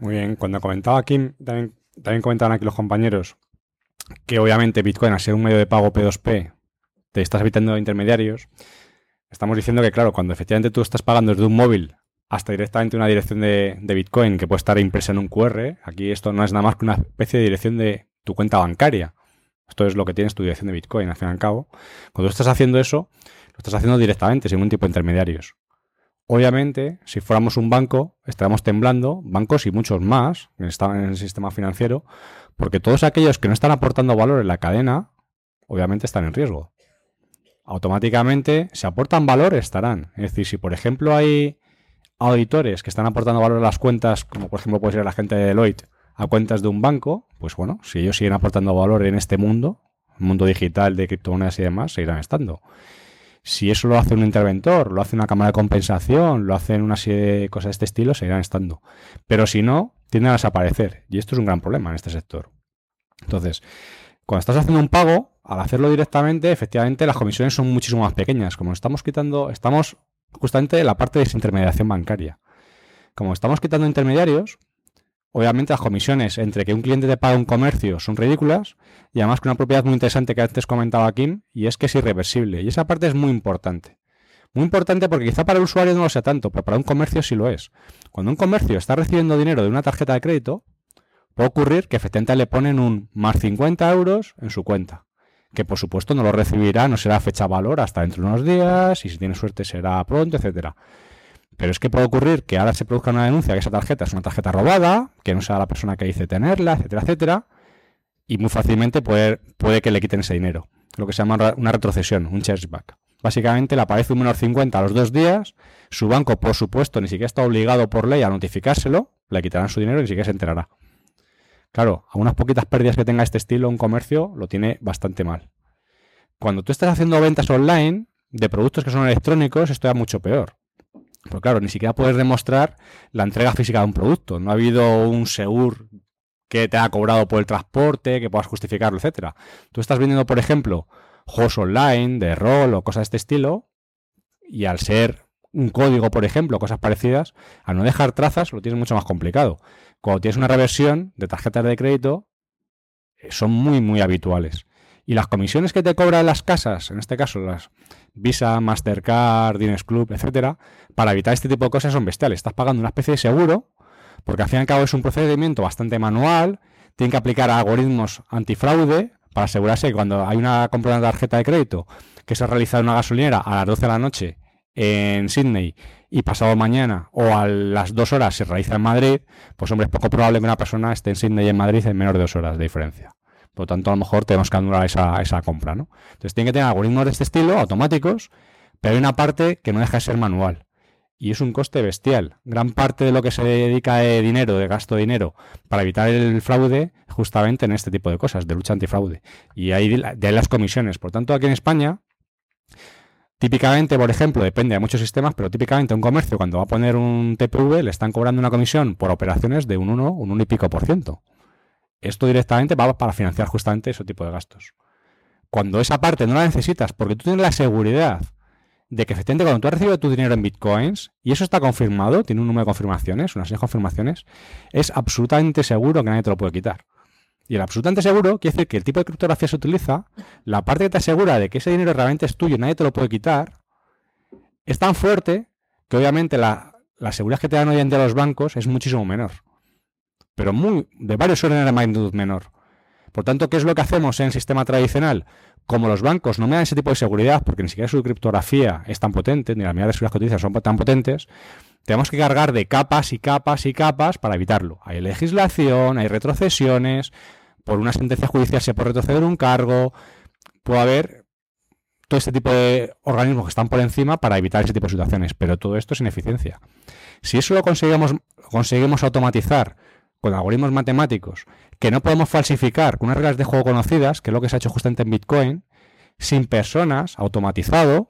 Muy bien. Cuando comentaba aquí, también, comentaban aquí los compañeros que obviamente Bitcoin, al ser un medio de pago P2P, te estás evitando intermediarios. Estamos diciendo que, claro, cuando efectivamente tú estás pagando desde un móvil hasta directamente una dirección de, de, Bitcoin que puede estar impresa en un QR, aquí esto no es nada más que una especie de dirección de tu cuenta bancaria. Esto es lo que tienes tu dirección de Bitcoin, al fin y al cabo. Cuando tú estás haciendo eso, lo estás haciendo directamente, sin ningún tipo de intermediarios. Obviamente, si fuéramos un banco, estaríamos temblando, bancos y muchos más, que estaban en el sistema financiero, porque todos aquellos que no están aportando valor en la cadena, obviamente están en riesgo. Automáticamente, si aportan valor, estarán. Es decir, si por ejemplo hay auditores que están aportando valor a las cuentas, como por ejemplo puede ser la gente de Deloitte, a cuentas de un banco, pues bueno, si ellos siguen aportando valor en este mundo, mundo digital de criptomonedas y demás, seguirán estando. Si eso lo hace un interventor, lo hace una cámara de compensación, lo hacen una serie de cosas de este estilo, seguirán estando. Pero si no, tienden a desaparecer. Y esto es un gran problema en este sector. Entonces, cuando estás haciendo un pago, al hacerlo directamente, efectivamente las comisiones son muchísimo más pequeñas. Como estamos quitando, estamos justamente en la parte de desintermediación bancaria. Como estamos quitando intermediarios, obviamente las comisiones entre que un cliente te paga un comercio son ridículas y además que una propiedad muy interesante que antes comentaba Kim y es que es irreversible. Y esa parte es muy importante. Muy importante porque quizá para el usuario no lo sea tanto, pero para un comercio sí lo es. Cuando un comercio está recibiendo dinero de una tarjeta de crédito, puede ocurrir que efectivamente le ponen un más 50 euros en su cuenta que por supuesto no lo recibirá, no será fecha valor hasta dentro de unos días y si tiene suerte será pronto, etcétera. Pero es que puede ocurrir que ahora se produzca una denuncia que esa tarjeta es una tarjeta robada, que no sea la persona que dice tenerla, etcétera, etcétera, y muy fácilmente puede, que le quiten ese dinero. Lo que se llama una retrocesión, un chargeback. Básicamente le aparece un menor 50 a los dos días, su banco, por supuesto, ni siquiera está obligado por ley a notificárselo, le quitarán su dinero y ni siquiera se enterará. Claro, a unas poquitas pérdidas que tenga este estilo, un comercio lo tiene bastante mal. Cuando tú estás haciendo ventas online de productos que son electrónicos, esto es mucho peor. Porque claro, ni siquiera puedes demostrar la entrega física de un producto. No ha habido un seguro que te ha cobrado por el transporte, que puedas justificarlo, etcétera. Tú estás vendiendo, por ejemplo, juegos online, de rol o cosas de este estilo, y al ser un código, por ejemplo, cosas parecidas, al no dejar trazas lo tienes mucho más complicado. Cuando tienes una reversión de tarjetas de crédito, eh, son muy, muy habituales. Y las comisiones que te cobran las casas, en este caso las Visa, Mastercard, Diners Club, etcétera, para evitar este tipo de cosas son bestiales. Estás pagando una especie de seguro, porque al fin y al cabo es un procedimiento bastante manual, tienen que aplicar algoritmos antifraude para asegurarse que cuando hay una compra de una tarjeta de crédito que se ha realizado en una gasolinera a las 12 de la noche en Sydney y pasado mañana o a las dos horas se realiza en Madrid, pues hombre, es poco probable que una persona esté en Sydney y en Madrid en menos de dos horas de diferencia. Por lo tanto, a lo mejor tenemos que anular esa, esa compra, ¿no? Entonces tiene que tener algoritmos de este estilo, automáticos, pero hay una parte que no deja de ser manual. Y es un coste bestial. Gran parte de lo que se dedica de dinero, de gasto de dinero, para evitar el fraude, justamente en este tipo de cosas, de lucha antifraude. Y ahí de ahí las comisiones. Por tanto, aquí en España, Típicamente, por ejemplo, depende de muchos sistemas, pero típicamente un comercio cuando va a poner un TPV le están cobrando una comisión por operaciones de un 1, un 1 y pico por ciento. Esto directamente va para financiar justamente ese tipo de gastos. Cuando esa parte no la necesitas, porque tú tienes la seguridad de que efectivamente cuando tú has recibido tu dinero en bitcoins, y eso está confirmado, tiene un número de confirmaciones, unas seis confirmaciones, es absolutamente seguro que nadie te lo puede quitar. Y el absolutamente seguro quiere decir que el tipo de criptografía se utiliza, la parte que te asegura de que ese dinero realmente es tuyo y nadie te lo puede quitar, es tan fuerte que obviamente la, seguridad que te dan hoy en día los bancos es muchísimo menor. Pero muy, de varios órdenes de magnitud menor. Por tanto, ¿qué es lo que hacemos en el sistema tradicional? Como los bancos no me dan ese tipo de seguridad, porque ni siquiera su criptografía es tan potente, ni las medidas de seguridad que utilizan son tan potentes, tenemos que cargar de capas y capas y capas para evitarlo. Hay legislación, hay retrocesiones, por una sentencia judicial se puede retroceder un cargo, puede haber todo este tipo de organismos que están por encima para evitar ese tipo de situaciones, pero todo esto es ineficiencia. Si eso lo conseguimos automatizar con algoritmos matemáticos que no podemos falsificar con unas reglas de juego conocidas, que es lo que se ha hecho justamente en Bitcoin, sin personas, automatizado,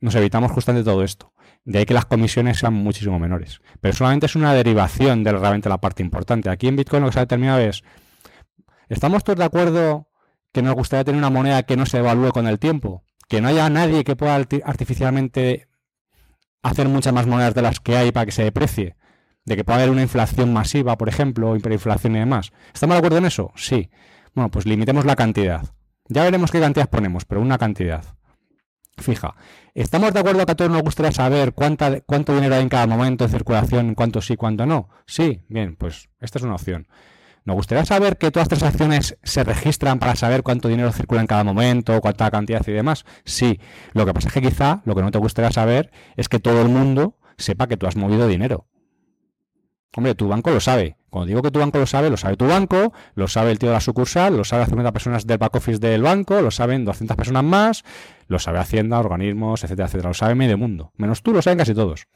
nos evitamos justamente todo esto. De ahí que las comisiones sean muchísimo menores. Pero solamente es una derivación de realmente la parte importante. Aquí en Bitcoin lo que se ha determinado es ¿Estamos todos de acuerdo que nos gustaría tener una moneda que no se evalúe con el tiempo? Que no haya nadie que pueda artificialmente hacer muchas más monedas de las que hay para que se deprecie. De que pueda haber una inflación masiva, por ejemplo, hiperinflación y demás. ¿Estamos de acuerdo en eso? Sí. Bueno, pues limitemos la cantidad. Ya veremos qué cantidad ponemos, pero una cantidad. Fija. ¿Estamos de acuerdo que a todos nos gustaría saber cuánta, cuánto dinero hay en cada momento en circulación, cuánto sí, cuánto no? Sí, bien, pues esta es una opción. ¿Nos gustaría saber que todas las transacciones se registran para saber cuánto dinero circula en cada momento, cuánta cantidad y demás? Sí. Lo que pasa es que quizá lo que no te gustaría saber es que todo el mundo sepa que tú has movido dinero. Hombre, tu banco lo sabe. Cuando digo que tu banco lo sabe, lo sabe tu banco, lo sabe el tío de la sucursal, lo sabe 50 personas del back office del banco, lo saben 200 personas más, lo sabe Hacienda, organismos, etcétera, etcétera. Lo sabe medio mundo. Menos tú, lo saben casi todos.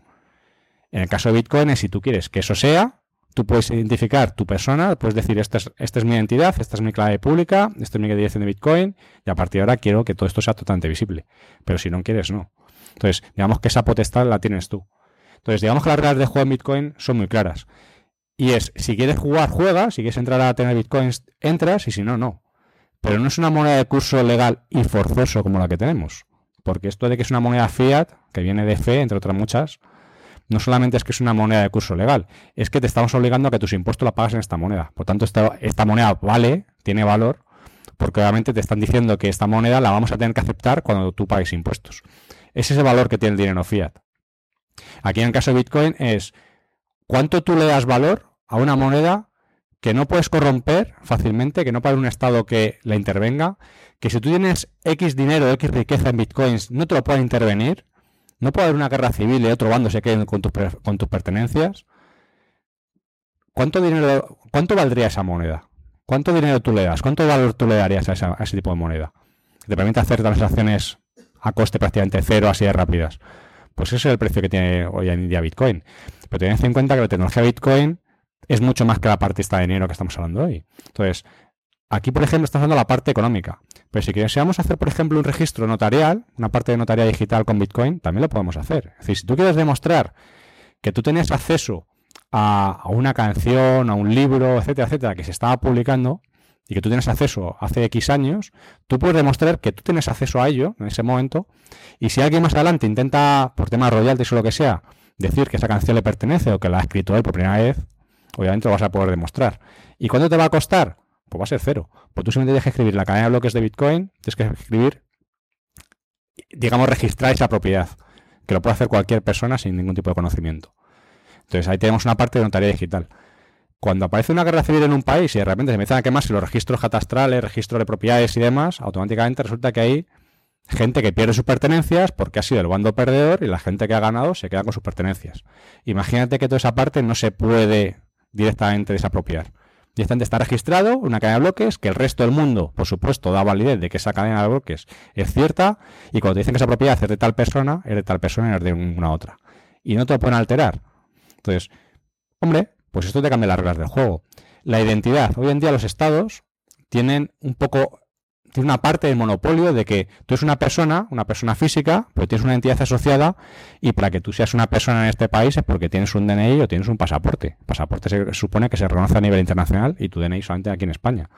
En el caso de Bitcoin, si tú quieres que eso sea, tú puedes identificar tu persona, puedes decir, esta es, esta es mi identidad, esta es mi clave pública, esta es mi dirección de Bitcoin, y a partir de ahora quiero que todo esto sea totalmente visible. Pero si no quieres, no. Entonces, digamos que esa potestad la tienes tú. Entonces, digamos que las reglas de juego en Bitcoin son muy claras. Y es, si quieres jugar, juega, si quieres entrar a tener Bitcoins, entras, y si no, no. Pero no es una moneda de curso legal y forzoso como la que tenemos. Porque esto de que es una moneda fiat, que viene de fe, entre otras muchas, no solamente es que es una moneda de curso legal, es que te estamos obligando a que tus impuestos la pagas en esta moneda. Por tanto, esta, esta moneda vale, tiene valor, porque obviamente te están diciendo que esta moneda la vamos a tener que aceptar cuando tú pagues impuestos. Ese es el valor que tiene el dinero fiat. Aquí en el caso de Bitcoin es cuánto tú le das valor a una moneda que no puedes corromper fácilmente, que no para un Estado que la intervenga, que si tú tienes X dinero, X riqueza en Bitcoins, no te lo puede intervenir, no puede haber una guerra civil y otro bando se quede con tus, con tus pertenencias. ¿Cuánto dinero, cuánto valdría esa moneda? ¿Cuánto dinero tú le das? ¿Cuánto valor tú le darías a, ese tipo de moneda? Que te permite hacer transacciones a coste prácticamente cero, así de rápidas. Pues ese es el precio que tiene hoy en día Bitcoin. Pero tened en cuenta que la tecnología Bitcoin es mucho más que la parte esta de dinero que estamos hablando hoy. Entonces, aquí, por ejemplo, estamos hablando de la parte económica. Pero si queremos hacer, por ejemplo, un registro notarial, una parte de notaría digital con Bitcoin, también lo podemos hacer. Es decir, si tú quieres demostrar que tú tenías acceso a, una canción, a un libro, etcétera, etcétera, que se estaba publicando y que tú tienes acceso hace X años, tú puedes demostrar que tú tienes acceso a ello en ese momento. Y si alguien más adelante intenta, por temas royalties o lo que sea, decir que esa canción le pertenece o que la ha escrito él por primera vez, obviamente lo vas a poder demostrar. ¿Y cuánto te va a costar? Pues va a ser cero. Pues tú simplemente tienes que escribir la cadena de bloques de Bitcoin, tienes que escribir, digamos, registrar esa propiedad, que lo puede hacer cualquier persona sin ningún tipo de conocimiento. Entonces ahí tenemos una parte de notaría digital. Cuando aparece una guerra civil en un país y de repente se empiezan a quemarse los registros catastrales, registros de propiedades y demás, automáticamente resulta que hay gente que pierde sus pertenencias porque ha sido el bando perdedor y la gente que ha ganado se queda con sus pertenencias. Imagínate que toda esa parte no se puede directamente desapropiar. Directamente está registrado una cadena de bloques que el resto del mundo, por supuesto, da validez de que esa cadena de bloques es cierta y cuando te dicen que esa propiedad es de tal persona, es de tal persona y es de una otra. Y no te lo pueden alterar. Entonces, hombre, pues esto te cambia las reglas del juego. La identidad. Hoy en día los estados tienen un poco tiene una parte del monopolio de que tú eres una persona, una persona física, pero tienes una entidad asociada y para que tú seas una persona en este país es porque tienes un DNI o tienes un pasaporte. Pasaporte se supone que se reconoce a nivel internacional y tu DNI solamente aquí en España.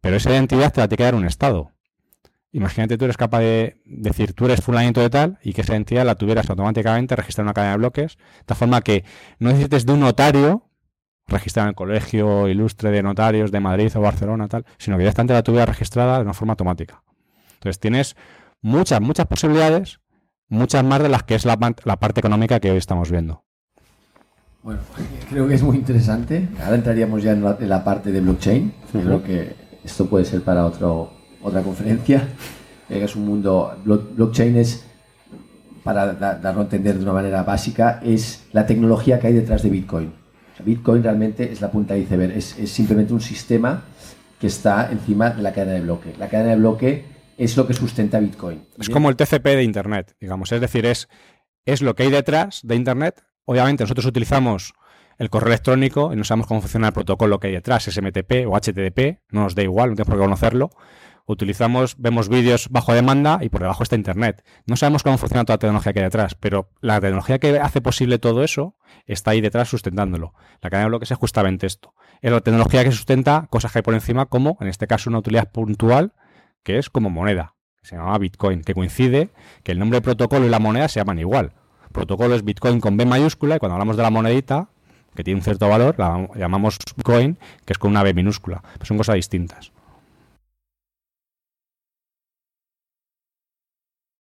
Pero esa identidad te la tiene que dar un Estado. Imagínate tú eres capaz de decir tú eres fulanito de tal y que esa identidad la tuvieras automáticamente registrada en una cadena de bloques, de tal forma que no necesites de un notario registrada en el Colegio Ilustre de Notarios de Madrid o Barcelona, tal, sino que directamente la tuviera registrada de una forma automática. Entonces tienes muchas, muchas posibilidades, muchas más de las que es la, parte económica que hoy estamos viendo. Bueno, creo que es muy interesante. Ahora entraríamos ya en la, parte de blockchain. Creo que esto puede ser para otro, otra conferencia. Es un mundo. Blockchain es, para darlo a entender de una manera básica, es la tecnología que hay detrás de Bitcoin. Bitcoin realmente es la punta de iceberg, es, simplemente un sistema que está encima de la cadena de bloque. La cadena de bloque es lo que sustenta Bitcoin. Es como el TCP de Internet, digamos. Es decir, es, es lo que hay detrás de Internet. Obviamente nosotros utilizamos el correo electrónico y no sabemos cómo funciona el protocolo que hay detrás, SMTP o HTTP, no nos da igual, no tenemos por qué conocerlo utilizamos, vemos vídeos bajo demanda y por debajo está Internet. No sabemos cómo funciona toda la tecnología que hay detrás, pero la tecnología que hace posible todo eso está ahí detrás sustentándolo. La cadena de bloques es justamente esto. Es la tecnología que sustenta cosas que hay por encima, como en este caso una utilidad puntual, que es como moneda, que se llama Bitcoin, que coincide que el nombre del protocolo y la moneda se llaman igual. protocolo es Bitcoin con B mayúscula y cuando hablamos de la monedita, que tiene un cierto valor, la llamamos Bitcoin, que es con una B minúscula. son cosas distintas.